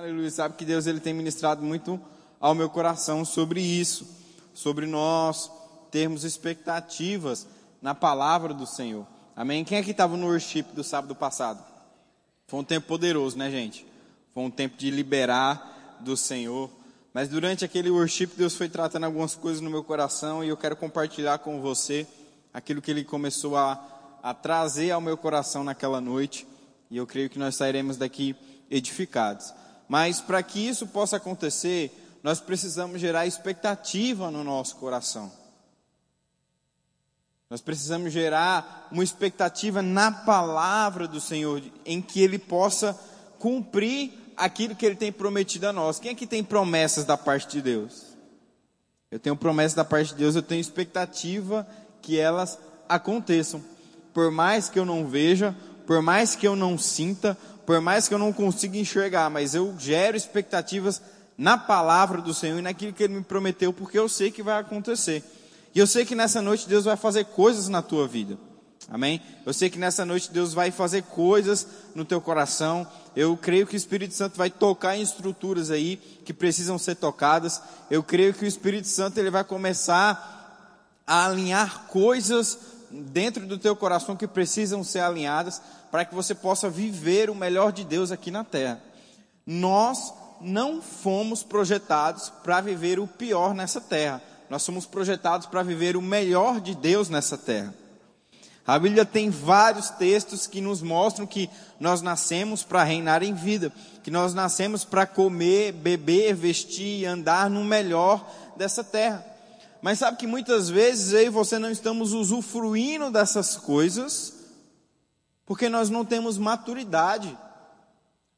Aleluia. Sabe que Deus ele tem ministrado muito ao meu coração sobre isso, sobre nós termos expectativas na palavra do Senhor. Amém? Quem aqui estava no worship do sábado passado? Foi um tempo poderoso, né, gente? Foi um tempo de liberar do Senhor. Mas durante aquele worship, Deus foi tratando algumas coisas no meu coração e eu quero compartilhar com você aquilo que Ele começou a, a trazer ao meu coração naquela noite. E eu creio que nós sairemos daqui edificados. Mas para que isso possa acontecer, nós precisamos gerar expectativa no nosso coração. Nós precisamos gerar uma expectativa na palavra do Senhor, em que Ele possa cumprir aquilo que Ele tem prometido a nós. Quem aqui tem promessas da parte de Deus? Eu tenho promessas da parte de Deus, eu tenho expectativa que elas aconteçam. Por mais que eu não veja, por mais que eu não sinta, por mais que eu não consiga enxergar, mas eu gero expectativas na palavra do Senhor e naquilo que Ele me prometeu, porque eu sei que vai acontecer. E eu sei que nessa noite Deus vai fazer coisas na tua vida. Amém? Eu sei que nessa noite Deus vai fazer coisas no teu coração. Eu creio que o Espírito Santo vai tocar em estruturas aí que precisam ser tocadas. Eu creio que o Espírito Santo ele vai começar a alinhar coisas dentro do teu coração que precisam ser alinhadas para que você possa viver o melhor de Deus aqui na terra. Nós não fomos projetados para viver o pior nessa terra. Nós somos projetados para viver o melhor de Deus nessa terra. A Bíblia tem vários textos que nos mostram que nós nascemos para reinar em vida, que nós nascemos para comer, beber, vestir e andar no melhor dessa terra. Mas sabe que muitas vezes eu e você não estamos usufruindo dessas coisas porque nós não temos maturidade,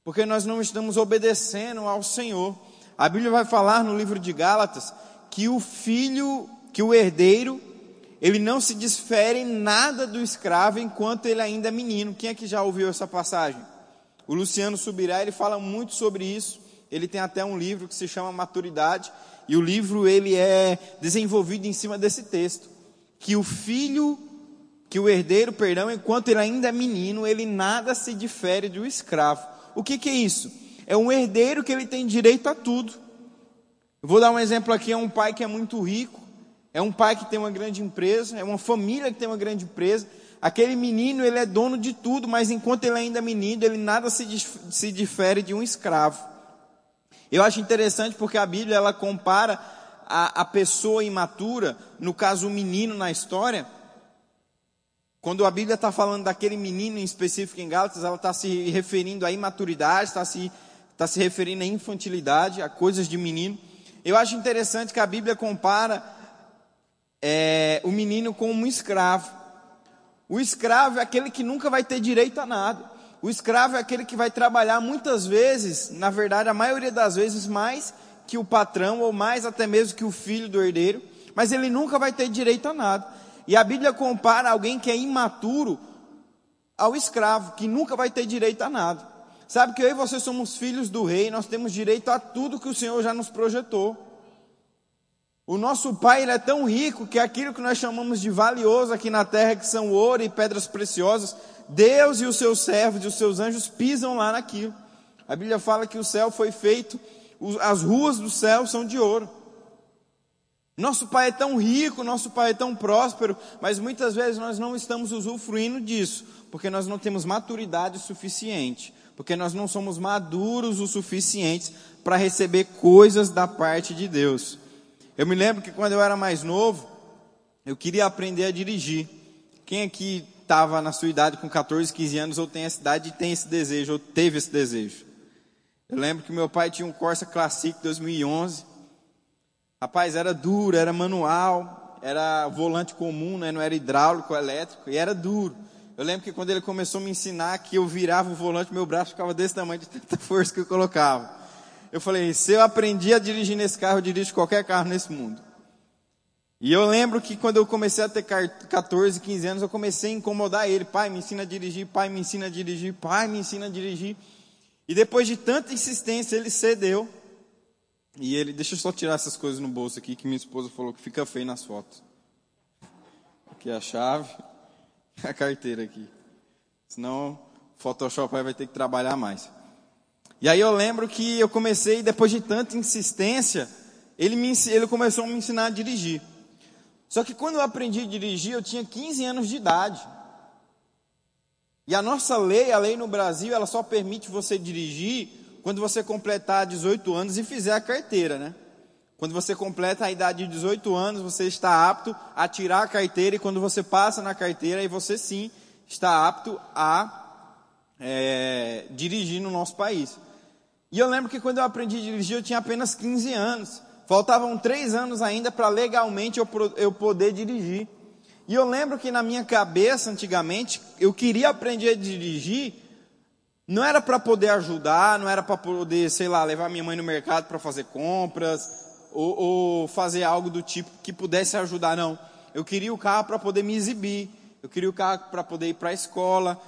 porque nós não estamos obedecendo ao Senhor. A Bíblia vai falar no livro de Gálatas que o filho, que o herdeiro, ele não se desfere em nada do escravo enquanto ele ainda é menino. Quem é que já ouviu essa passagem? O Luciano Subirá, ele fala muito sobre isso. Ele tem até um livro que se chama Maturidade, e o livro ele é desenvolvido em cima desse texto, que o filho, que o herdeiro, perdão, enquanto ele ainda é menino, ele nada se difere do escravo. O que, que é isso? É um herdeiro que ele tem direito a tudo. Eu vou dar um exemplo aqui, é um pai que é muito rico, é um pai que tem uma grande empresa, é uma família que tem uma grande empresa. Aquele menino, ele é dono de tudo, mas enquanto ele ainda é menino, ele nada se, se difere de um escravo. Eu acho interessante porque a Bíblia, ela compara a, a pessoa imatura, no caso o menino na história, quando a Bíblia está falando daquele menino em específico em Gálatas, ela está se referindo à imaturidade, está se, está se referindo à infantilidade, a coisas de menino. Eu acho interessante que a Bíblia compara é, o menino com um escravo. O escravo é aquele que nunca vai ter direito a nada. O escravo é aquele que vai trabalhar muitas vezes, na verdade, a maioria das vezes, mais que o patrão, ou mais até mesmo que o filho do herdeiro, mas ele nunca vai ter direito a nada. E a Bíblia compara alguém que é imaturo ao escravo, que nunca vai ter direito a nada. Sabe que eu e você somos filhos do rei, nós temos direito a tudo que o Senhor já nos projetou. O nosso Pai ele é tão rico que aquilo que nós chamamos de valioso aqui na terra, que são ouro e pedras preciosas, Deus e os seus servos e os seus anjos pisam lá naquilo. A Bíblia fala que o céu foi feito, as ruas do céu são de ouro. Nosso Pai é tão rico, nosso Pai é tão próspero, mas muitas vezes nós não estamos usufruindo disso, porque nós não temos maturidade suficiente porque nós não somos maduros o suficientes para receber coisas da parte de Deus. Eu me lembro que quando eu era mais novo, eu queria aprender a dirigir. Quem aqui estava na sua idade com 14, 15 anos ou tem essa idade e tem esse desejo, ou teve esse desejo? Eu lembro que meu pai tinha um Corsa Classic 2011. Rapaz, era duro, era manual, era volante comum, né? não era hidráulico, elétrico, e era duro. Eu lembro que quando ele começou a me ensinar que eu virava o volante, meu braço ficava desse tamanho de tanta força que eu colocava. Eu falei, se eu aprendi a dirigir nesse carro, eu dirijo qualquer carro nesse mundo. E eu lembro que quando eu comecei a ter 14, 15 anos, eu comecei a incomodar ele. Pai, me ensina a dirigir, pai, me ensina a dirigir, pai, me ensina a dirigir. E depois de tanta insistência, ele cedeu. E ele, deixa eu só tirar essas coisas no bolso aqui, que minha esposa falou que fica feio nas fotos. Aqui é a chave. a carteira aqui. Senão, o Photoshop vai ter que trabalhar mais. E aí eu lembro que eu comecei, depois de tanta insistência, ele, me, ele começou a me ensinar a dirigir. Só que quando eu aprendi a dirigir, eu tinha 15 anos de idade. E a nossa lei, a lei no Brasil, ela só permite você dirigir quando você completar 18 anos e fizer a carteira, né? Quando você completa a idade de 18 anos, você está apto a tirar a carteira, e quando você passa na carteira, aí você sim está apto a é, dirigir no nosso país. E eu lembro que quando eu aprendi a dirigir, eu tinha apenas 15 anos. Faltavam três anos ainda para legalmente eu, eu poder dirigir. E eu lembro que na minha cabeça, antigamente, eu queria aprender a dirigir, não era para poder ajudar, não era para poder, sei lá, levar minha mãe no mercado para fazer compras, ou, ou fazer algo do tipo que pudesse ajudar, não. Eu queria o carro para poder me exibir, eu queria o carro para poder ir para a escola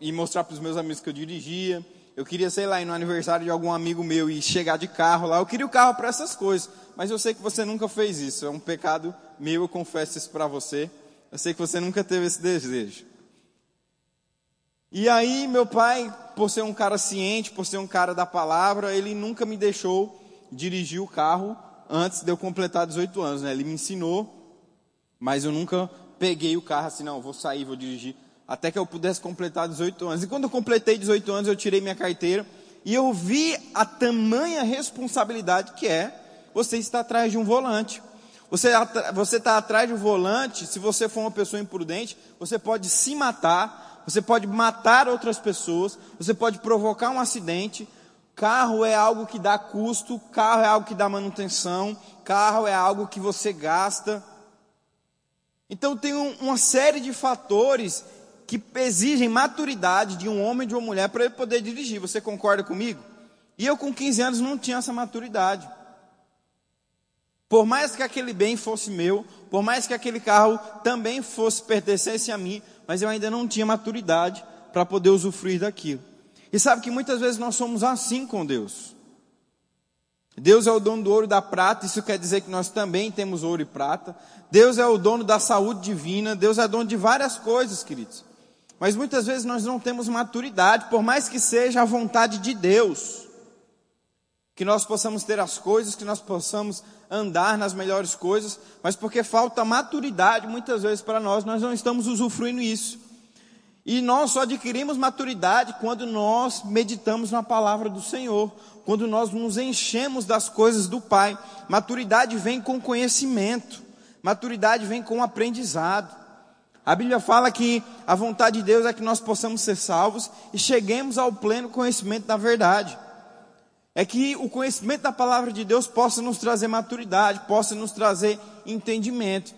e mostrar para os meus amigos que eu dirigia. Eu queria, sei lá, ir no aniversário de algum amigo meu e chegar de carro lá. Eu queria o carro para essas coisas. Mas eu sei que você nunca fez isso. É um pecado meu, eu confesso isso para você. Eu sei que você nunca teve esse desejo. E aí, meu pai, por ser um cara ciente, por ser um cara da palavra, ele nunca me deixou dirigir o carro antes de eu completar 18 anos, né? Ele me ensinou, mas eu nunca peguei o carro assim, não, vou sair, vou dirigir, até que eu pudesse completar 18 anos. E quando eu completei 18 anos, eu tirei minha carteira e eu vi a tamanha responsabilidade que é você estar atrás de um volante. Você você está atrás de um volante, se você for uma pessoa imprudente, você pode se matar, você pode matar outras pessoas, você pode provocar um acidente, Carro é algo que dá custo, carro é algo que dá manutenção, carro é algo que você gasta. Então tem um, uma série de fatores que exigem maturidade de um homem e de uma mulher para ele poder dirigir. Você concorda comigo? E eu com 15 anos não tinha essa maturidade. Por mais que aquele bem fosse meu, por mais que aquele carro também fosse pertencesse a mim, mas eu ainda não tinha maturidade para poder usufruir daquilo. E sabe que muitas vezes nós somos assim com Deus. Deus é o dono do ouro e da prata, isso quer dizer que nós também temos ouro e prata. Deus é o dono da saúde divina, Deus é dono de várias coisas, queridos. Mas muitas vezes nós não temos maturidade, por mais que seja a vontade de Deus. Que nós possamos ter as coisas, que nós possamos andar nas melhores coisas, mas porque falta maturidade muitas vezes para nós, nós não estamos usufruindo isso. E nós só adquirimos maturidade quando nós meditamos na palavra do Senhor, quando nós nos enchemos das coisas do Pai. Maturidade vem com conhecimento, maturidade vem com aprendizado. A Bíblia fala que a vontade de Deus é que nós possamos ser salvos e cheguemos ao pleno conhecimento da verdade. É que o conhecimento da palavra de Deus possa nos trazer maturidade, possa nos trazer entendimento.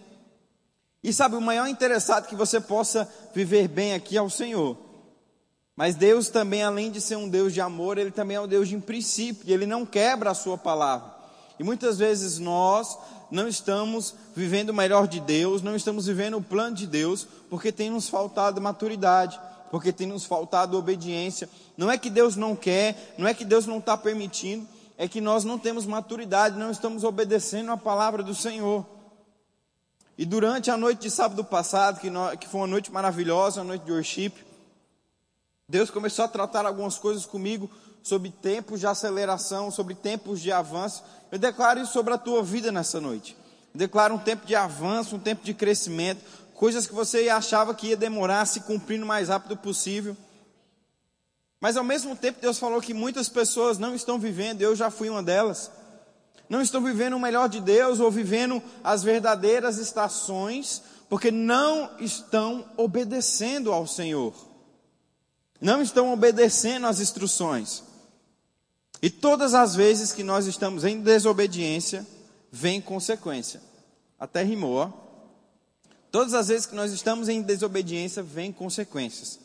E sabe, o maior interessado que você possa viver bem aqui é o Senhor. Mas Deus também, além de ser um Deus de amor, Ele também é um Deus de princípio, Ele não quebra a sua palavra. E muitas vezes nós não estamos vivendo o melhor de Deus, não estamos vivendo o plano de Deus, porque tem nos faltado maturidade, porque tem nos faltado obediência. Não é que Deus não quer, não é que Deus não está permitindo, é que nós não temos maturidade, não estamos obedecendo a palavra do Senhor. E durante a noite de sábado passado, que, nós, que foi uma noite maravilhosa, uma noite de worship, Deus começou a tratar algumas coisas comigo sobre tempos de aceleração, sobre tempos de avanço. Eu declaro isso sobre a tua vida nessa noite. Eu declaro um tempo de avanço, um tempo de crescimento, coisas que você achava que ia demorar se cumprir o mais rápido possível. Mas ao mesmo tempo, Deus falou que muitas pessoas não estão vivendo, eu já fui uma delas não estão vivendo o melhor de Deus ou vivendo as verdadeiras estações, porque não estão obedecendo ao Senhor, não estão obedecendo às instruções. E todas as vezes que nós estamos em desobediência, vem consequência. Até rimou, ó. Todas as vezes que nós estamos em desobediência, vem consequências.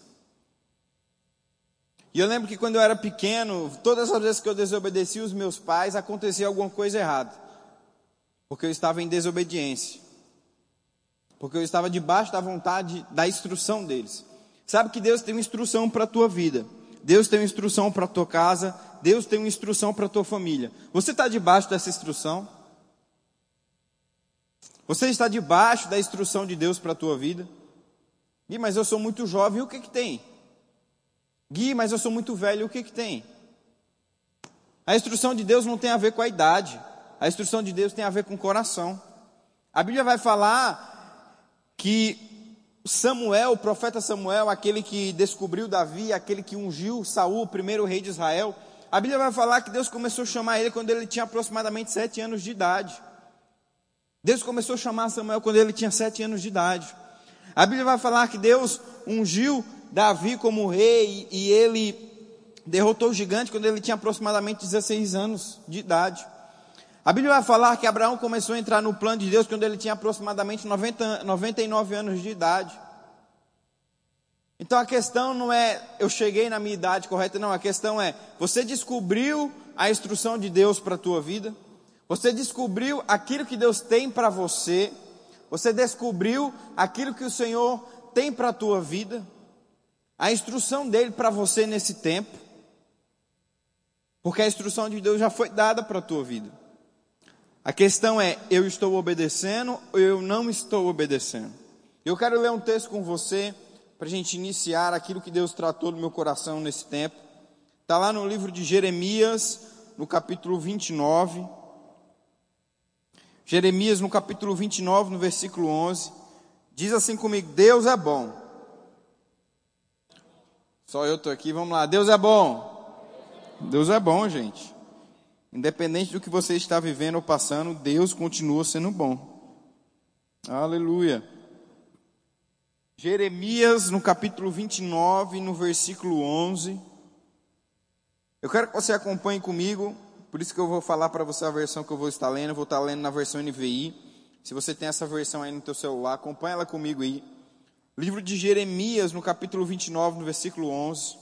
E eu lembro que quando eu era pequeno, todas as vezes que eu desobedeci os meus pais, acontecia alguma coisa errada. Porque eu estava em desobediência. Porque eu estava debaixo da vontade, da instrução deles. Sabe que Deus tem uma instrução para a tua vida. Deus tem uma instrução para a tua casa. Deus tem uma instrução para a tua família. Você está debaixo dessa instrução? Você está debaixo da instrução de Deus para a tua vida? Ih, mas eu sou muito jovem, o que que tem? Gui, mas eu sou muito velho, o que que tem? A instrução de Deus não tem a ver com a idade. A instrução de Deus tem a ver com o coração. A Bíblia vai falar que Samuel, o profeta Samuel, aquele que descobriu Davi, aquele que ungiu Saul, o primeiro rei de Israel, a Bíblia vai falar que Deus começou a chamar ele quando ele tinha aproximadamente sete anos de idade. Deus começou a chamar Samuel quando ele tinha sete anos de idade. A Bíblia vai falar que Deus ungiu Davi como rei e ele derrotou o gigante quando ele tinha aproximadamente 16 anos de idade. A Bíblia vai falar que Abraão começou a entrar no plano de Deus quando ele tinha aproximadamente 90, 99 anos de idade. Então a questão não é eu cheguei na minha idade correta, não. A questão é você descobriu a instrução de Deus para a tua vida? Você descobriu aquilo que Deus tem para você? Você descobriu aquilo que o Senhor tem para a tua vida? A instrução dele para você nesse tempo? Porque a instrução de Deus já foi dada para a tua vida. A questão é: eu estou obedecendo ou eu não estou obedecendo? Eu quero ler um texto com você para a gente iniciar aquilo que Deus tratou no meu coração nesse tempo. Está lá no livro de Jeremias, no capítulo 29. Jeremias, no capítulo 29, no versículo 11. Diz assim comigo: Deus é bom. Só eu estou aqui, vamos lá. Deus é bom. Deus é bom, gente. Independente do que você está vivendo ou passando, Deus continua sendo bom. Aleluia. Jeremias, no capítulo 29, no versículo 11. Eu quero que você acompanhe comigo, por isso que eu vou falar para você a versão que eu vou estar lendo. Eu vou estar lendo na versão NVI. Se você tem essa versão aí no teu celular, acompanha ela comigo aí. Livro de Jeremias, no capítulo 29, no versículo 11.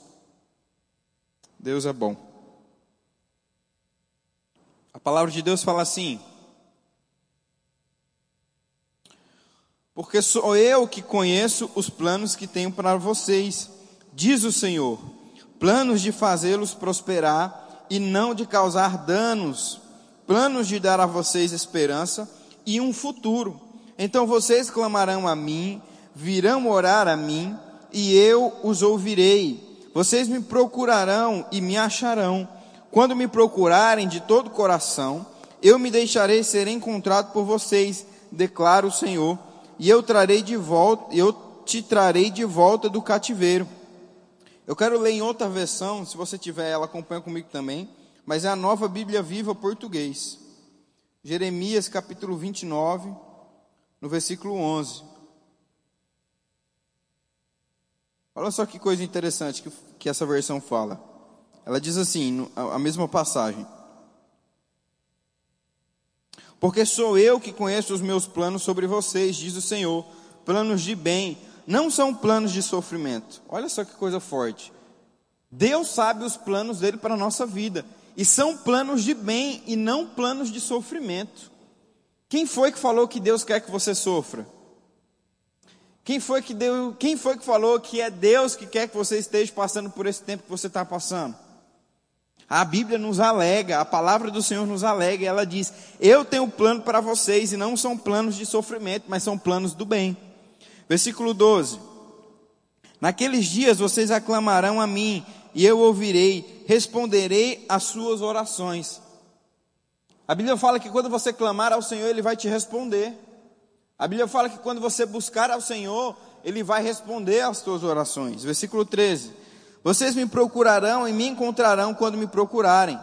Deus é bom. A palavra de Deus fala assim: porque sou eu que conheço os planos que tenho para vocês, diz o Senhor, planos de fazê-los prosperar e não de causar danos, planos de dar a vocês esperança e um futuro. Então vocês clamarão a mim, virão orar a mim, e eu os ouvirei. Vocês me procurarão e me acharão. Quando me procurarem de todo o coração, eu me deixarei ser encontrado por vocês, declara o Senhor e eu trarei de volta, eu te trarei de volta do cativeiro. Eu quero ler em outra versão, se você tiver ela, acompanha comigo também, mas é a nova Bíblia Viva português. Jeremias capítulo 29, no versículo 11. Olha só que coisa interessante que, que essa versão fala. Ela diz assim, a mesma passagem. Porque sou eu que conheço os meus planos sobre vocês, diz o Senhor, planos de bem, não são planos de sofrimento. Olha só que coisa forte. Deus sabe os planos dele para a nossa vida, e são planos de bem e não planos de sofrimento. Quem foi que falou que Deus quer que você sofra? Quem foi que deu, quem foi que falou que é Deus que quer que você esteja passando por esse tempo que você está passando? A Bíblia nos alega, a palavra do Senhor nos alega, e ela diz: Eu tenho plano para vocês, e não são planos de sofrimento, mas são planos do bem. Versículo 12: Naqueles dias vocês aclamarão a mim, e eu ouvirei, responderei às suas orações. A Bíblia fala que quando você clamar ao Senhor, Ele vai te responder. A Bíblia fala que quando você buscar ao Senhor, Ele vai responder às suas orações. Versículo 13. Vocês me procurarão e me encontrarão quando me procurarem,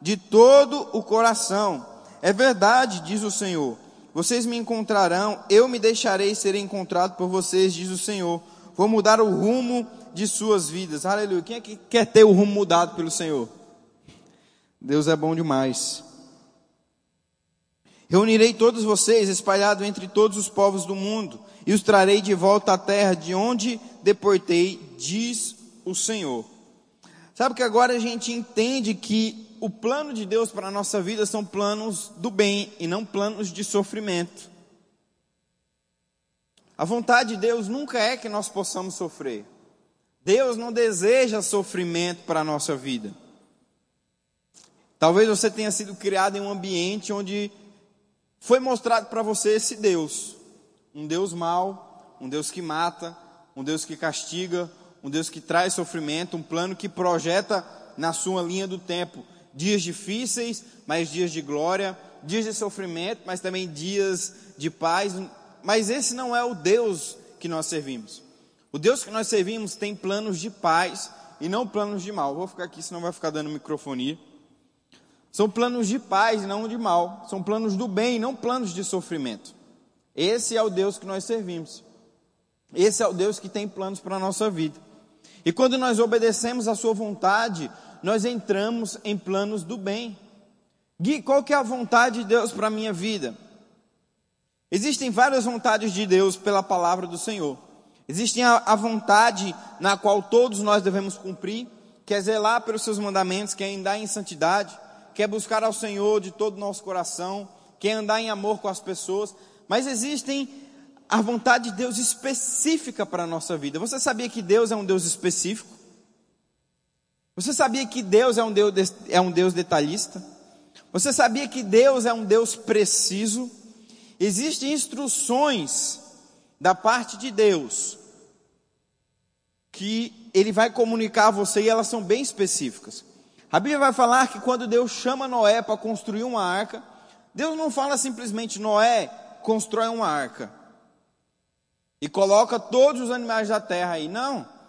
de todo o coração. É verdade, diz o Senhor. Vocês me encontrarão, eu me deixarei ser encontrado por vocês, diz o Senhor. Vou mudar o rumo de suas vidas. Aleluia. Quem é que quer ter o rumo mudado pelo Senhor? Deus é bom demais. Reunirei todos vocês, espalhados entre todos os povos do mundo, e os trarei de volta à terra de onde deportei, diz o Senhor. Sabe que agora a gente entende que o plano de Deus para a nossa vida são planos do bem e não planos de sofrimento. A vontade de Deus nunca é que nós possamos sofrer. Deus não deseja sofrimento para a nossa vida. Talvez você tenha sido criado em um ambiente onde foi mostrado para você esse Deus, um Deus mau, um Deus que mata, um Deus que castiga, um Deus que traz sofrimento, um plano que projeta na sua linha do tempo dias difíceis, mas dias de glória, dias de sofrimento, mas também dias de paz. Mas esse não é o Deus que nós servimos. O Deus que nós servimos tem planos de paz e não planos de mal. Vou ficar aqui, senão vai ficar dando microfonia. São planos de paz e não de mal. São planos do bem não planos de sofrimento. Esse é o Deus que nós servimos. Esse é o Deus que tem planos para a nossa vida. E quando nós obedecemos a sua vontade, nós entramos em planos do bem. Gui, qual que é a vontade de Deus para a minha vida? Existem várias vontades de Deus pela palavra do Senhor. Existem a, a vontade na qual todos nós devemos cumprir, que é zelar pelos seus mandamentos, que é andar em santidade, que é buscar ao Senhor de todo o nosso coração, que é andar em amor com as pessoas. Mas existem a vontade de Deus específica para a nossa vida. Você sabia que Deus é um Deus específico? Você sabia que Deus é um Deus, é um Deus detalhista? Você sabia que Deus é um Deus preciso? Existem instruções da parte de Deus que Ele vai comunicar a você e elas são bem específicas. A Bíblia vai falar que quando Deus chama Noé para construir uma arca, Deus não fala simplesmente Noé constrói uma arca e coloca todos os animais da terra aí. Não.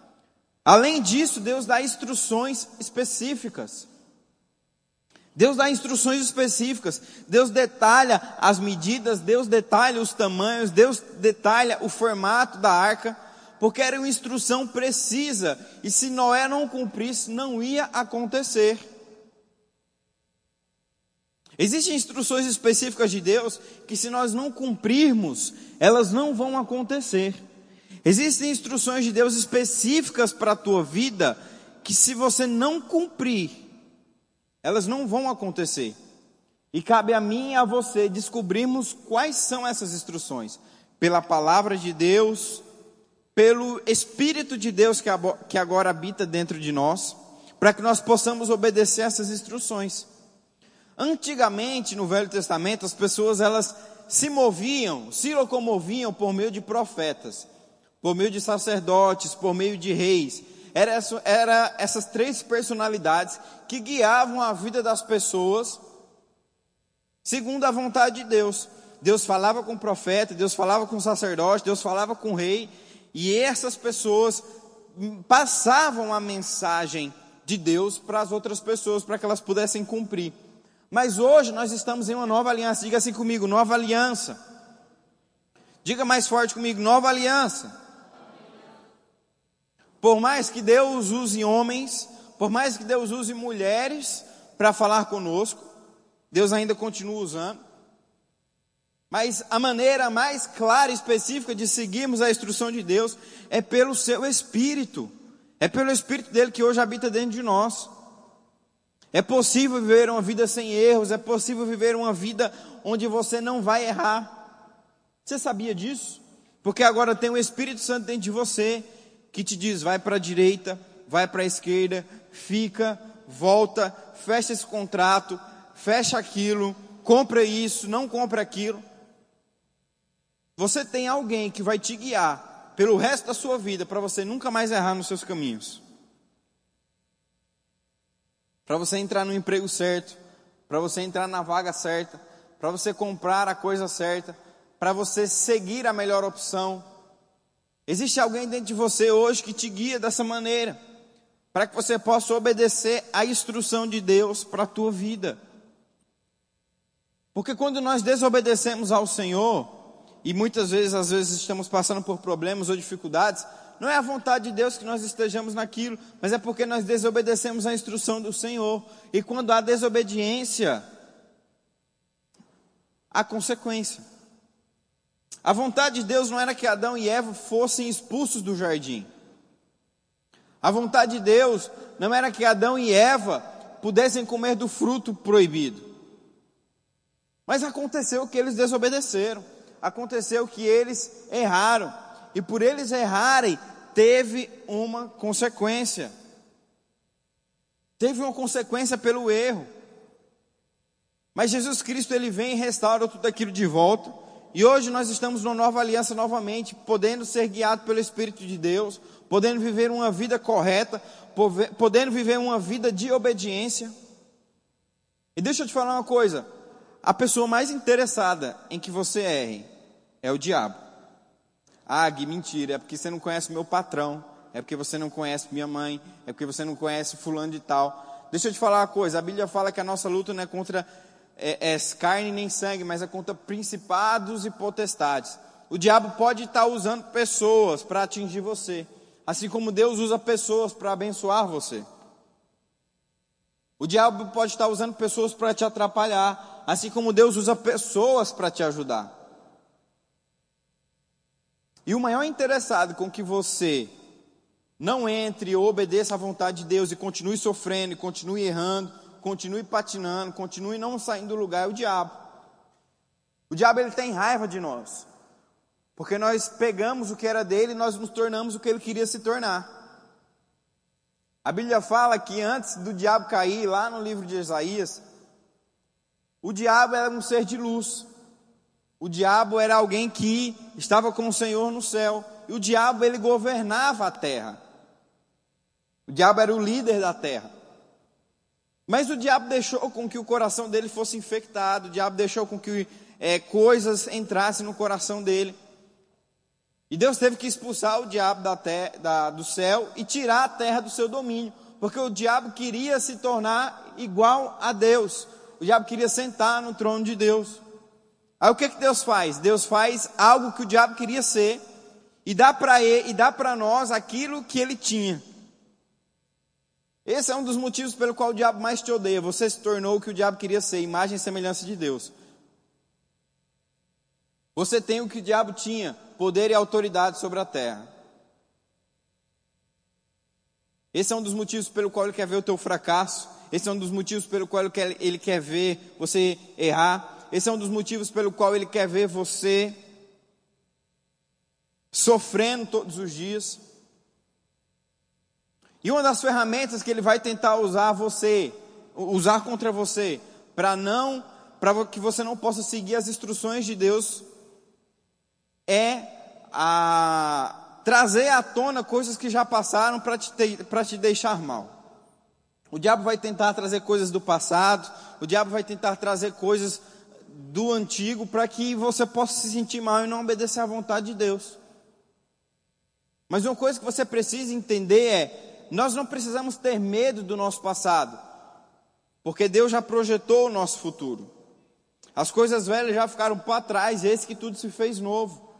Além disso, Deus dá instruções específicas. Deus dá instruções específicas, Deus detalha as medidas, Deus detalha os tamanhos, Deus detalha o formato da arca, porque era uma instrução precisa, e se Noé não cumprisse, não ia acontecer. Existem instruções específicas de Deus que, se nós não cumprirmos, elas não vão acontecer. Existem instruções de Deus específicas para a tua vida que, se você não cumprir, elas não vão acontecer. E cabe a mim e a você descobrirmos quais são essas instruções, pela palavra de Deus, pelo Espírito de Deus que agora habita dentro de nós, para que nós possamos obedecer essas instruções. Antigamente, no Velho Testamento, as pessoas elas se moviam, se locomoviam por meio de profetas, por meio de sacerdotes, por meio de reis. Era, era essas três personalidades que guiavam a vida das pessoas segundo a vontade de Deus. Deus falava com o profeta, Deus falava com o sacerdote, Deus falava com o rei, e essas pessoas passavam a mensagem de Deus para as outras pessoas, para que elas pudessem cumprir. Mas hoje nós estamos em uma nova aliança. Diga assim comigo: nova aliança. Diga mais forte comigo: nova aliança. Por mais que Deus use homens, por mais que Deus use mulheres para falar conosco, Deus ainda continua usando. Mas a maneira mais clara e específica de seguirmos a instrução de Deus é pelo seu Espírito. É pelo Espírito dele que hoje habita dentro de nós. É possível viver uma vida sem erros, é possível viver uma vida onde você não vai errar. Você sabia disso? Porque agora tem o Espírito Santo dentro de você que te diz: vai para a direita, vai para a esquerda, fica, volta, fecha esse contrato, fecha aquilo, compra isso, não compra aquilo. Você tem alguém que vai te guiar pelo resto da sua vida para você nunca mais errar nos seus caminhos para você entrar no emprego certo, para você entrar na vaga certa, para você comprar a coisa certa, para você seguir a melhor opção. Existe alguém dentro de você hoje que te guia dessa maneira, para que você possa obedecer à instrução de Deus para a tua vida. Porque quando nós desobedecemos ao Senhor, e muitas vezes, às vezes, estamos passando por problemas ou dificuldades, não é a vontade de Deus que nós estejamos naquilo, mas é porque nós desobedecemos a instrução do Senhor. E quando há desobediência, há consequência. A vontade de Deus não era que Adão e Eva fossem expulsos do jardim. A vontade de Deus não era que Adão e Eva pudessem comer do fruto proibido. Mas aconteceu que eles desobedeceram. Aconteceu que eles erraram. E por eles errarem, teve uma consequência. Teve uma consequência pelo erro. Mas Jesus Cristo ele vem e restaura tudo aquilo de volta. E hoje nós estamos numa nova aliança novamente, podendo ser guiado pelo Espírito de Deus, podendo viver uma vida correta, podendo viver uma vida de obediência. E deixa eu te falar uma coisa: a pessoa mais interessada em que você erre é o diabo. Ah, Gui, mentira, é porque você não conhece meu patrão, é porque você não conhece minha mãe, é porque você não conhece fulano de tal. Deixa eu te falar uma coisa: a Bíblia fala que a nossa luta não é contra é, é carne nem sangue, mas é contra principados e potestades. O diabo pode estar usando pessoas para atingir você, assim como Deus usa pessoas para abençoar você. O diabo pode estar usando pessoas para te atrapalhar, assim como Deus usa pessoas para te ajudar. E o maior interessado com que você não entre ou obedeça à vontade de Deus e continue sofrendo, continue errando, continue patinando, continue não saindo do lugar é o diabo. O diabo ele tem raiva de nós. Porque nós pegamos o que era dele e nós nos tornamos o que ele queria se tornar. A Bíblia fala que antes do diabo cair, lá no livro de Isaías, o diabo era um ser de luz. O diabo era alguém que estava com o Senhor no céu. E o diabo ele governava a terra. O diabo era o líder da terra. Mas o diabo deixou com que o coração dele fosse infectado. O diabo deixou com que é, coisas entrassem no coração dele. E Deus teve que expulsar o diabo da da, do céu e tirar a terra do seu domínio, porque o diabo queria se tornar igual a Deus. O diabo queria sentar no trono de Deus. Aí o que, que Deus faz? Deus faz algo que o diabo queria ser e dá para ele e dá para nós aquilo que ele tinha. Esse é um dos motivos pelo qual o diabo mais te odeia. Você se tornou o que o diabo queria ser, imagem e semelhança de Deus. Você tem o que o diabo tinha, poder e autoridade sobre a terra. Esse é um dos motivos pelo qual ele quer ver o teu fracasso. Esse é um dos motivos pelo qual ele quer, ele quer ver você errar. Esse é um dos motivos pelo qual ele quer ver você sofrendo todos os dias. E uma das ferramentas que ele vai tentar usar você, usar contra você, para não, para que você não possa seguir as instruções de Deus é a trazer à tona coisas que já passaram para te, te deixar mal. O diabo vai tentar trazer coisas do passado, o diabo vai tentar trazer coisas do antigo para que você possa se sentir mal e não obedecer à vontade de Deus. Mas uma coisa que você precisa entender é: nós não precisamos ter medo do nosso passado, porque Deus já projetou o nosso futuro. As coisas velhas já ficaram para trás, esse que tudo se fez novo.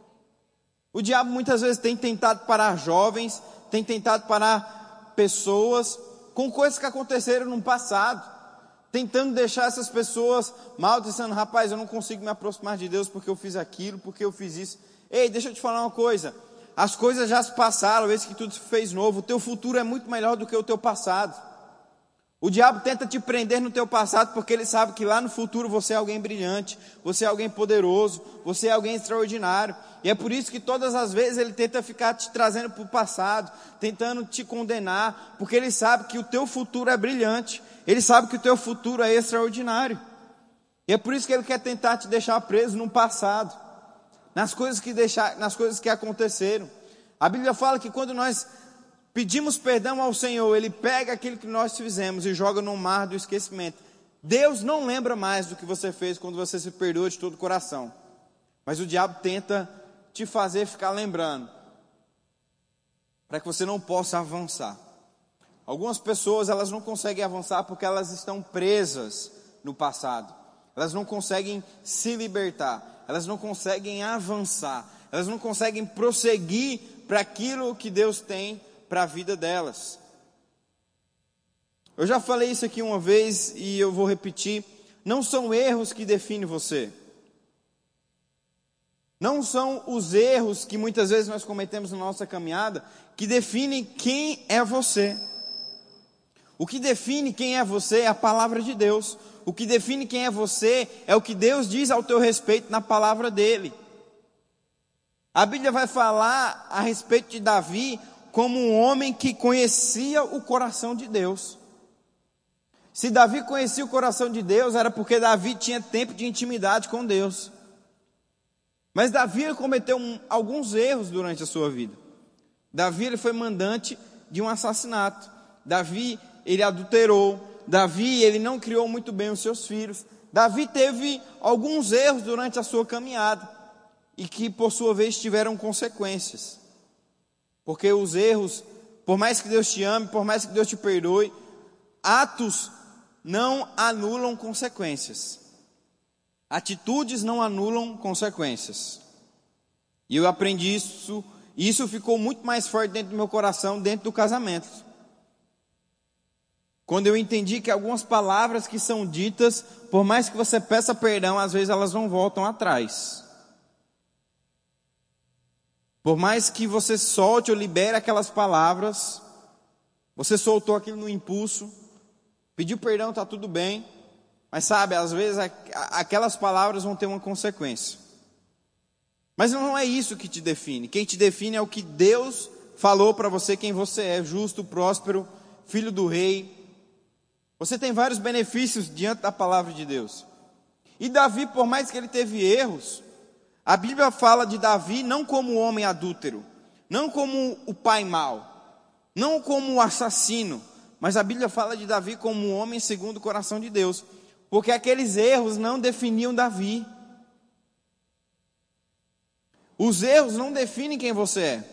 O diabo muitas vezes tem tentado parar jovens, tem tentado parar pessoas com coisas que aconteceram no passado, tentando deixar essas pessoas mal, dizendo: rapaz, eu não consigo me aproximar de Deus porque eu fiz aquilo, porque eu fiz isso. Ei, deixa eu te falar uma coisa: as coisas já se passaram, esse que tudo se fez novo, o teu futuro é muito melhor do que o teu passado. O diabo tenta te prender no teu passado porque ele sabe que lá no futuro você é alguém brilhante, você é alguém poderoso, você é alguém extraordinário. E é por isso que todas as vezes ele tenta ficar te trazendo para o passado, tentando te condenar, porque ele sabe que o teu futuro é brilhante, ele sabe que o teu futuro é extraordinário. E é por isso que ele quer tentar te deixar preso no passado, nas coisas que deixar, nas coisas que aconteceram. A Bíblia fala que quando nós pedimos perdão ao Senhor, Ele pega aquilo que nós fizemos e joga no mar do esquecimento. Deus não lembra mais do que você fez quando você se perdoa de todo o coração. Mas o diabo tenta te fazer ficar lembrando, para que você não possa avançar. Algumas pessoas elas não conseguem avançar porque elas estão presas no passado. Elas não conseguem se libertar, elas não conseguem avançar, elas não conseguem prosseguir para aquilo que Deus tem para a vida delas. Eu já falei isso aqui uma vez e eu vou repetir. Não são erros que definem você. Não são os erros que muitas vezes nós cometemos na nossa caminhada que definem quem é você. O que define quem é você é a palavra de Deus. O que define quem é você é o que Deus diz ao teu respeito na palavra dele. A Bíblia vai falar a respeito de Davi como um homem que conhecia o coração de Deus. Se Davi conhecia o coração de Deus, era porque Davi tinha tempo de intimidade com Deus. Mas Davi cometeu um, alguns erros durante a sua vida. Davi ele foi mandante de um assassinato. Davi ele adulterou. Davi, ele não criou muito bem os seus filhos. Davi teve alguns erros durante a sua caminhada e que, por sua vez, tiveram consequências. Porque os erros, por mais que Deus te ame, por mais que Deus te perdoe, atos não anulam consequências. Atitudes não anulam consequências. E eu aprendi isso, e isso ficou muito mais forte dentro do meu coração, dentro do casamento. Quando eu entendi que algumas palavras que são ditas, por mais que você peça perdão, às vezes elas não voltam atrás. Por mais que você solte ou libere aquelas palavras, você soltou aquilo no impulso, pediu perdão, está tudo bem, mas sabe, às vezes aquelas palavras vão ter uma consequência. Mas não é isso que te define. Quem te define é o que Deus falou para você quem você é, justo, próspero, filho do rei. Você tem vários benefícios diante da palavra de Deus. E Davi, por mais que ele teve erros, a Bíblia fala de Davi não como homem adúltero, não como o pai mau, não como o assassino, mas a Bíblia fala de Davi como um homem segundo o coração de Deus, porque aqueles erros não definiam Davi. Os erros não definem quem você é.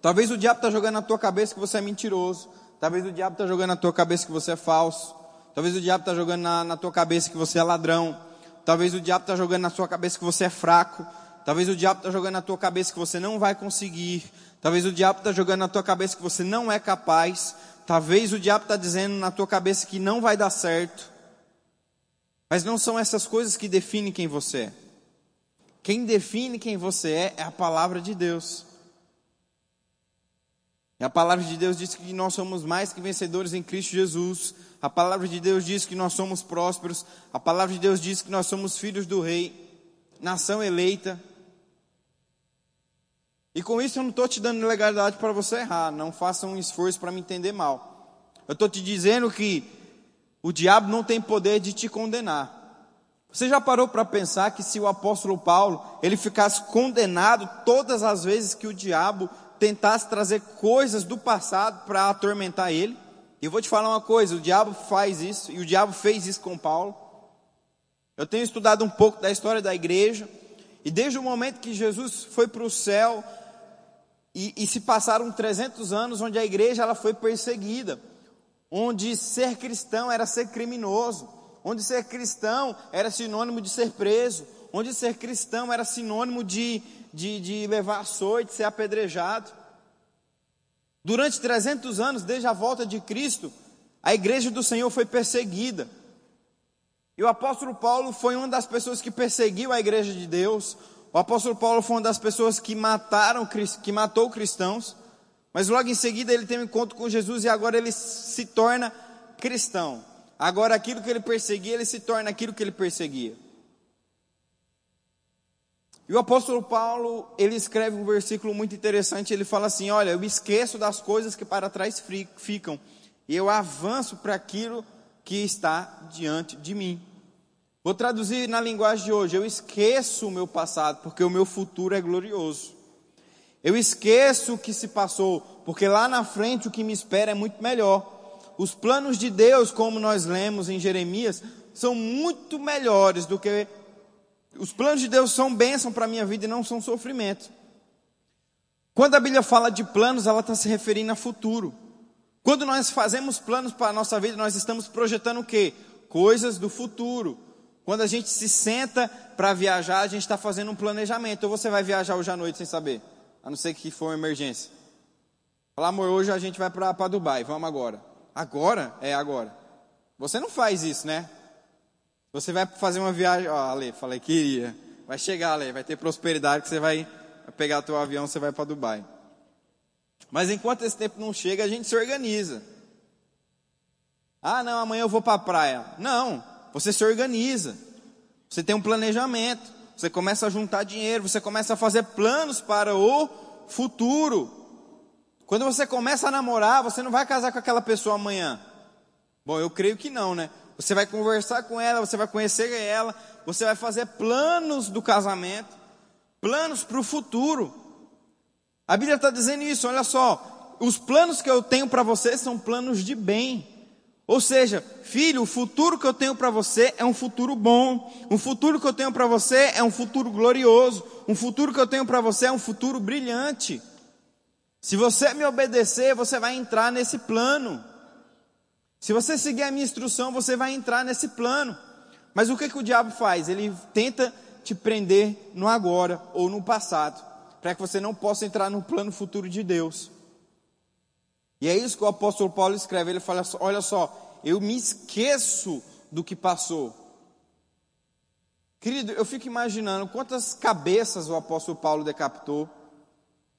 Talvez o diabo está jogando na tua cabeça que você é mentiroso. Talvez o diabo está jogando na tua cabeça que você é falso. Talvez o diabo está jogando na, na tua cabeça que você é ladrão. Talvez o diabo está jogando na sua cabeça que você é fraco. Talvez o diabo está jogando na tua cabeça que você não vai conseguir. Talvez o diabo está jogando na tua cabeça que você não é capaz. Talvez o diabo está dizendo na tua cabeça que não vai dar certo. Mas não são essas coisas que definem quem você é. Quem define quem você é é a palavra de Deus. E a palavra de Deus diz que nós somos mais que vencedores em Cristo Jesus. A palavra de Deus diz que nós somos prósperos. A palavra de Deus diz que nós somos filhos do Rei, nação eleita. E com isso eu não estou te dando legalidade para você errar. Não faça um esforço para me entender mal. Eu estou te dizendo que o diabo não tem poder de te condenar. Você já parou para pensar que se o apóstolo Paulo ele ficasse condenado todas as vezes que o diabo tentasse trazer coisas do passado para atormentar ele. E eu vou te falar uma coisa: o diabo faz isso, e o diabo fez isso com Paulo. Eu tenho estudado um pouco da história da igreja, e desde o momento que Jesus foi para o céu, e, e, se passaram 300 anos onde a igreja ela foi perseguida, onde ser cristão era ser criminoso, onde ser cristão era sinônimo de ser preso, onde ser cristão era sinônimo de de, de levar açoite, ser apedrejado. Durante 300 anos, desde a volta de Cristo, a igreja do Senhor foi perseguida. E o apóstolo Paulo foi uma das pessoas que perseguiu a igreja de Deus. O apóstolo Paulo foi uma das pessoas que mataram, que matou cristãos. Mas logo em seguida ele tem um encontro com Jesus e agora ele se torna cristão. Agora aquilo que ele perseguia, ele se torna aquilo que ele perseguia. E o apóstolo Paulo, ele escreve um versículo muito interessante, ele fala assim: "Olha, eu esqueço das coisas que para trás ficam, e eu avanço para aquilo que está diante de mim." Vou traduzir na linguagem de hoje: eu esqueço o meu passado, porque o meu futuro é glorioso. Eu esqueço o que se passou, porque lá na frente o que me espera é muito melhor. Os planos de Deus, como nós lemos em Jeremias, são muito melhores do que os planos de Deus são bênção para a minha vida e não são sofrimento. Quando a Bíblia fala de planos, ela está se referindo a futuro. Quando nós fazemos planos para a nossa vida, nós estamos projetando o quê? Coisas do futuro. Quando a gente se senta para viajar, a gente está fazendo um planejamento. Ou você vai viajar hoje à noite sem saber, a não ser que for uma emergência. Fala, amor, hoje a gente vai para Dubai, vamos agora. Agora? É agora. Você não faz isso, né? Você vai fazer uma viagem, ó, Ale, falei que iria. Vai chegar, Ale, vai ter prosperidade que você vai pegar o teu avião, você vai para Dubai. Mas enquanto esse tempo não chega, a gente se organiza. Ah, não, amanhã eu vou para a praia. Não, você se organiza. Você tem um planejamento. Você começa a juntar dinheiro, você começa a fazer planos para o futuro. Quando você começa a namorar, você não vai casar com aquela pessoa amanhã. Bom, eu creio que não, né? Você vai conversar com ela, você vai conhecer ela, você vai fazer planos do casamento, planos para o futuro. A Bíblia está dizendo isso, olha só. Os planos que eu tenho para você são planos de bem. Ou seja, filho, o futuro que eu tenho para você é um futuro bom. O futuro que eu tenho para você é um futuro glorioso. Um futuro que eu tenho para você é um futuro brilhante. Se você me obedecer, você vai entrar nesse plano. Se você seguir a minha instrução, você vai entrar nesse plano. Mas o que, que o diabo faz? Ele tenta te prender no agora ou no passado, para que você não possa entrar no plano futuro de Deus. E é isso que o apóstolo Paulo escreve. Ele fala: olha só, eu me esqueço do que passou. Querido, eu fico imaginando quantas cabeças o apóstolo Paulo decapitou,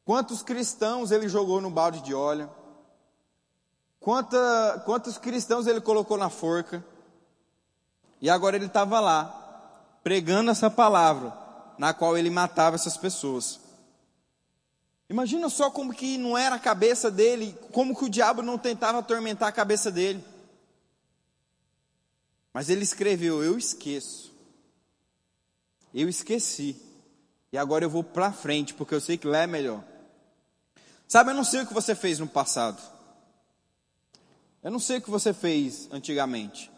quantos cristãos ele jogou no balde de óleo, quanta, quantos cristãos ele colocou na forca, e agora ele estava lá, pregando essa palavra, na qual ele matava essas pessoas. Imagina só como que não era a cabeça dele, como que o diabo não tentava atormentar a cabeça dele. Mas ele escreveu: Eu esqueço. Eu esqueci. E agora eu vou para frente, porque eu sei que lá é melhor. Sabe, eu não sei o que você fez no passado. Eu não sei o que você fez antigamente.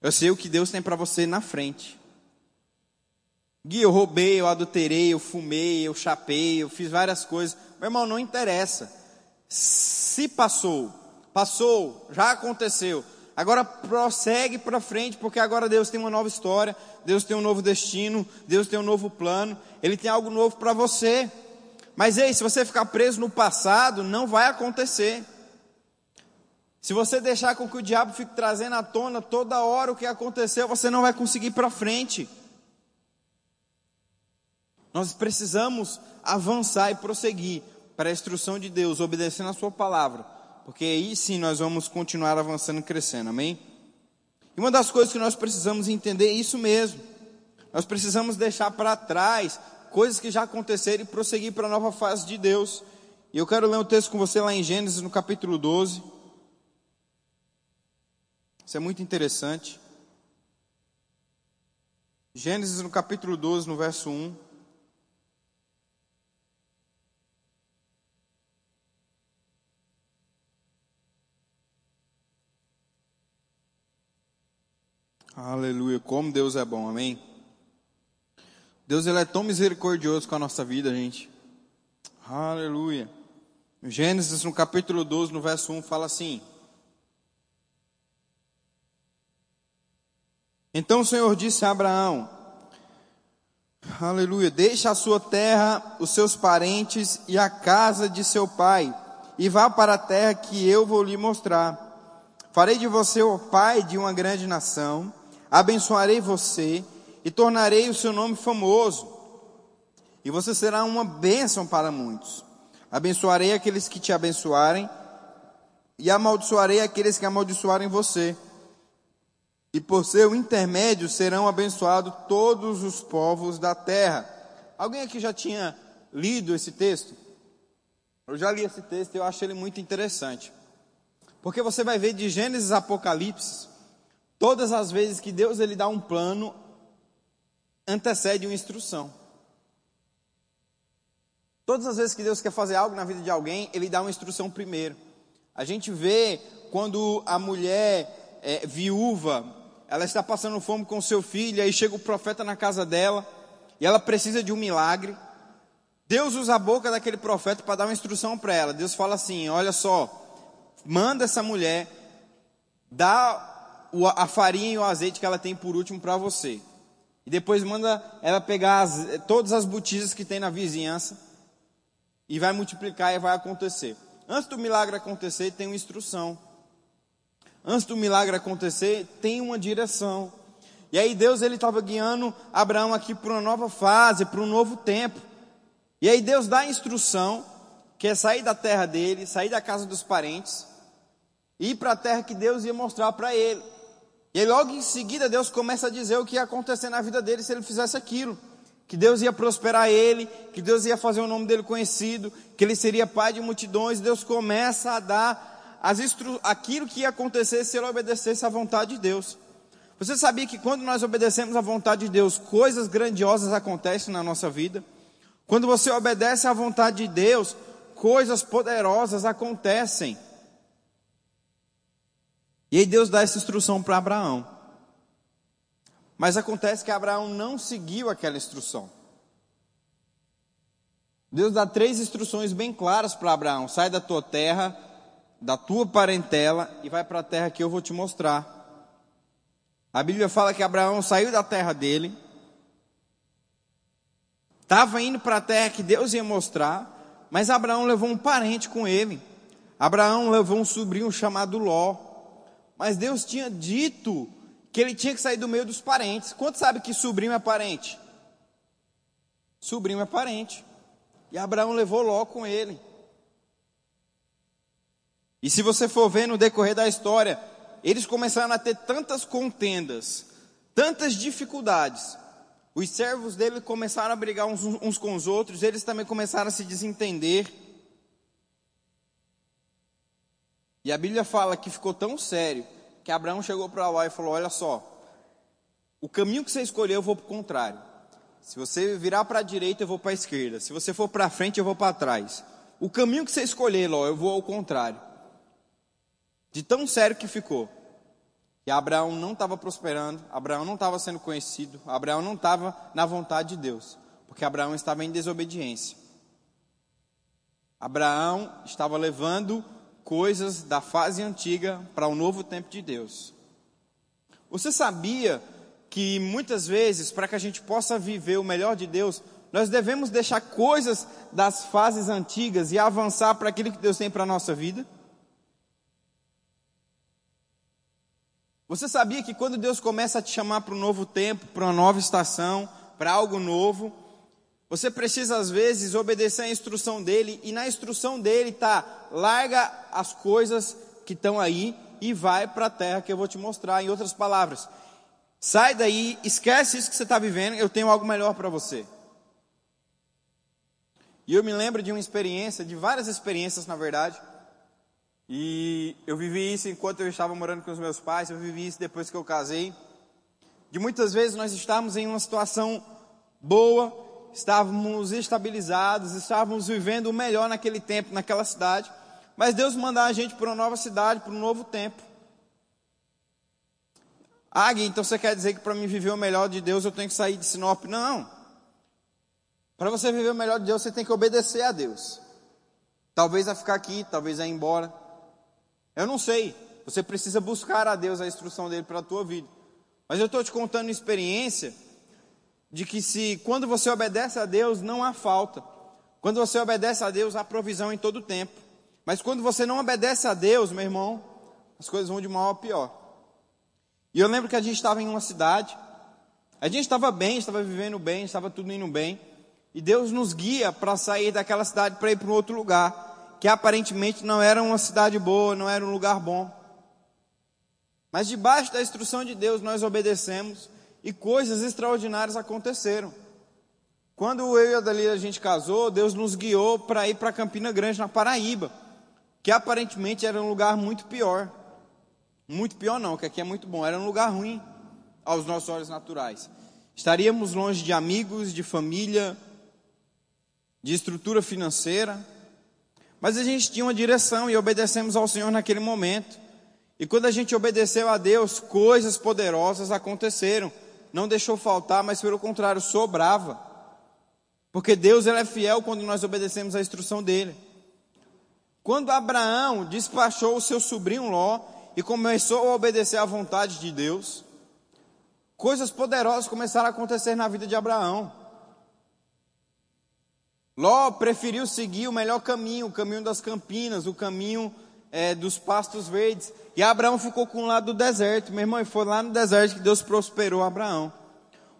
Eu sei o que Deus tem para você na frente. Gui, eu roubei, eu adulterei, eu fumei, eu chapei, eu fiz várias coisas. Meu irmão, não interessa. Se passou, passou, já aconteceu. Agora prossegue para frente, porque agora Deus tem uma nova história, Deus tem um novo destino, Deus tem um novo plano, Ele tem algo novo para você. Mas ei, se você ficar preso no passado, não vai acontecer. Se você deixar com que o diabo fique trazendo à tona toda hora o que aconteceu, você não vai conseguir ir para frente. Nós precisamos avançar e prosseguir para a instrução de Deus, obedecendo a Sua palavra, porque aí sim nós vamos continuar avançando e crescendo, amém? E uma das coisas que nós precisamos entender é isso mesmo. Nós precisamos deixar para trás coisas que já aconteceram e prosseguir para a nova fase de Deus. E eu quero ler um texto com você lá em Gênesis, no capítulo 12. Isso é muito interessante. Gênesis, no capítulo 12, no verso 1. Aleluia, como Deus é bom, amém? Deus ele é tão misericordioso com a nossa vida, gente. Aleluia. Gênesis, no capítulo 12, no verso 1, fala assim: Então o Senhor disse a Abraão: Aleluia, deixa a sua terra, os seus parentes e a casa de seu pai, e vá para a terra que eu vou lhe mostrar. Farei de você o pai de uma grande nação abençoarei você e tornarei o seu nome famoso, e você será uma bênção para muitos. Abençoarei aqueles que te abençoarem, e amaldiçoarei aqueles que amaldiçoarem você. E por seu intermédio serão abençoados todos os povos da terra. Alguém aqui já tinha lido esse texto? Eu já li esse texto e eu acho ele muito interessante. Porque você vai ver de Gênesis a Apocalipse, Todas as vezes que Deus ele dá um plano, antecede uma instrução. Todas as vezes que Deus quer fazer algo na vida de alguém, Ele dá uma instrução primeiro. A gente vê quando a mulher é, viúva, ela está passando fome com seu filho, aí chega o profeta na casa dela, e ela precisa de um milagre. Deus usa a boca daquele profeta para dar uma instrução para ela. Deus fala assim: Olha só, manda essa mulher, dá a farinha e o azeite que ela tem por último para você. E depois manda ela pegar as, todas as botijas que tem na vizinhança e vai multiplicar e vai acontecer. Antes do milagre acontecer, tem uma instrução. Antes do milagre acontecer, tem uma direção. E aí Deus ele estava guiando Abraão aqui para uma nova fase, para um novo tempo. E aí Deus dá a instrução, que é sair da terra dele, sair da casa dos parentes, e ir para a terra que Deus ia mostrar para ele. E aí, logo em seguida, Deus começa a dizer o que ia acontecer na vida dele se ele fizesse aquilo. Que Deus ia prosperar ele, que Deus ia fazer o nome dele conhecido, que ele seria pai de multidões. Deus começa a dar as instru... aquilo que ia acontecer se ele obedecesse à vontade de Deus. Você sabia que quando nós obedecemos à vontade de Deus, coisas grandiosas acontecem na nossa vida? Quando você obedece à vontade de Deus, coisas poderosas acontecem. E aí Deus dá essa instrução para Abraão. Mas acontece que Abraão não seguiu aquela instrução. Deus dá três instruções bem claras para Abraão: sai da tua terra, da tua parentela e vai para a terra que eu vou te mostrar. A Bíblia fala que Abraão saiu da terra dele, estava indo para a terra que Deus ia mostrar, mas Abraão levou um parente com ele. Abraão levou um sobrinho chamado Ló. Mas Deus tinha dito que ele tinha que sair do meio dos parentes. Quanto sabe que sobrinho é parente? Sobrinho é parente. E Abraão levou Ló com ele. E se você for ver no decorrer da história, eles começaram a ter tantas contendas, tantas dificuldades. Os servos dele começaram a brigar uns, uns com os outros, eles também começaram a se desentender. E a Bíblia fala que ficou tão sério que Abraão chegou para Ló e falou: Olha só, o caminho que você escolheu eu vou para o contrário. Se você virar para a direita, eu vou para a esquerda. Se você for para frente, eu vou para trás. O caminho que você escolher, Ló, eu vou ao contrário. De tão sério que ficou. E Abraão não estava prosperando, Abraão não estava sendo conhecido, Abraão não estava na vontade de Deus, porque Abraão estava em desobediência. Abraão estava levando coisas da fase antiga para o novo tempo de Deus. Você sabia que muitas vezes, para que a gente possa viver o melhor de Deus, nós devemos deixar coisas das fases antigas e avançar para aquilo que Deus tem para a nossa vida? Você sabia que quando Deus começa a te chamar para um novo tempo, para uma nova estação, para algo novo, você precisa, às vezes, obedecer a instrução dele, e na instrução dele está: larga as coisas que estão aí e vai para a terra que eu vou te mostrar. Em outras palavras, sai daí, esquece isso que você está vivendo, eu tenho algo melhor para você. E eu me lembro de uma experiência, de várias experiências, na verdade, e eu vivi isso enquanto eu estava morando com os meus pais, eu vivi isso depois que eu casei. De muitas vezes nós estávamos em uma situação boa, estávamos estabilizados, estávamos vivendo o melhor naquele tempo, naquela cidade. Mas Deus mandar a gente para uma nova cidade, para um novo tempo. Ah, então você quer dizer que para mim viver o melhor de Deus eu tenho que sair de Sinop? Não. Para você viver o melhor de Deus, você tem que obedecer a Deus. Talvez a ficar aqui, talvez a ir embora. Eu não sei. Você precisa buscar a Deus a instrução dele para a tua vida. Mas eu estou te contando experiência de que se quando você obedece a Deus não há falta. Quando você obedece a Deus há provisão em todo o tempo. Mas quando você não obedece a Deus, meu irmão, as coisas vão de mal a pior. E eu lembro que a gente estava em uma cidade, a gente estava bem, estava vivendo bem, estava tudo indo bem, e Deus nos guia para sair daquela cidade para ir para um outro lugar, que aparentemente não era uma cidade boa, não era um lugar bom. Mas debaixo da instrução de Deus nós obedecemos e coisas extraordinárias aconteceram. Quando eu e a Dalila a gente casou, Deus nos guiou para ir para Campina Grande, na Paraíba, que aparentemente era um lugar muito pior. Muito pior não, que aqui é muito bom, era um lugar ruim aos nossos olhos naturais. Estaríamos longe de amigos, de família, de estrutura financeira, mas a gente tinha uma direção e obedecemos ao Senhor naquele momento. E quando a gente obedeceu a Deus, coisas poderosas aconteceram não deixou faltar, mas pelo contrário, sobrava. Porque Deus ele é fiel quando nós obedecemos a instrução dele. Quando Abraão despachou o seu sobrinho Ló e começou a obedecer à vontade de Deus, coisas poderosas começaram a acontecer na vida de Abraão. Ló preferiu seguir o melhor caminho, o caminho das campinas, o caminho é, dos pastos verdes. E Abraão ficou com o lado do deserto. Meu irmão, e foi lá no deserto que Deus prosperou Abraão.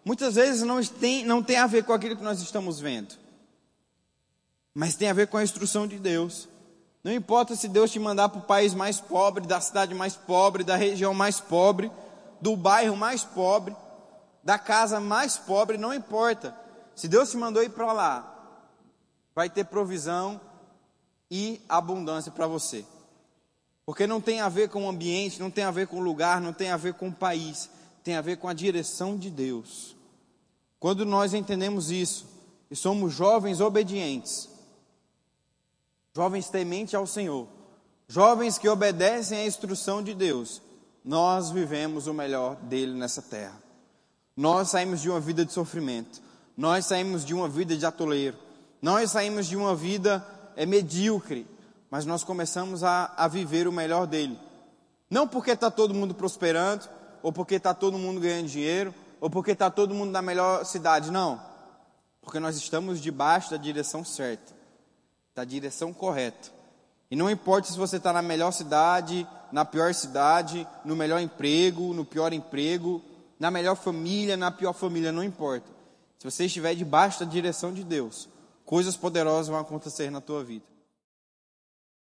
Muitas vezes não tem, não tem a ver com aquilo que nós estamos vendo, mas tem a ver com a instrução de Deus. Não importa se Deus te mandar para o país mais pobre, da cidade mais pobre, da região mais pobre, do bairro mais pobre, da casa mais pobre, não importa. Se Deus te mandou ir para lá, vai ter provisão e abundância para você. Porque não tem a ver com o ambiente, não tem a ver com o lugar, não tem a ver com o país, tem a ver com a direção de Deus. Quando nós entendemos isso e somos jovens obedientes, jovens tementes ao Senhor, jovens que obedecem à instrução de Deus, nós vivemos o melhor dele nessa terra. Nós saímos de uma vida de sofrimento, nós saímos de uma vida de atoleiro, nós saímos de uma vida é, medíocre, mas nós começamos a, a viver o melhor dele. Não porque está todo mundo prosperando, ou porque está todo mundo ganhando dinheiro, ou porque está todo mundo na melhor cidade, não. Porque nós estamos debaixo da direção certa, da direção correta. E não importa se você está na melhor cidade, na pior cidade, no melhor emprego, no pior emprego, na melhor família, na pior família, não importa. Se você estiver debaixo da direção de Deus, coisas poderosas vão acontecer na tua vida.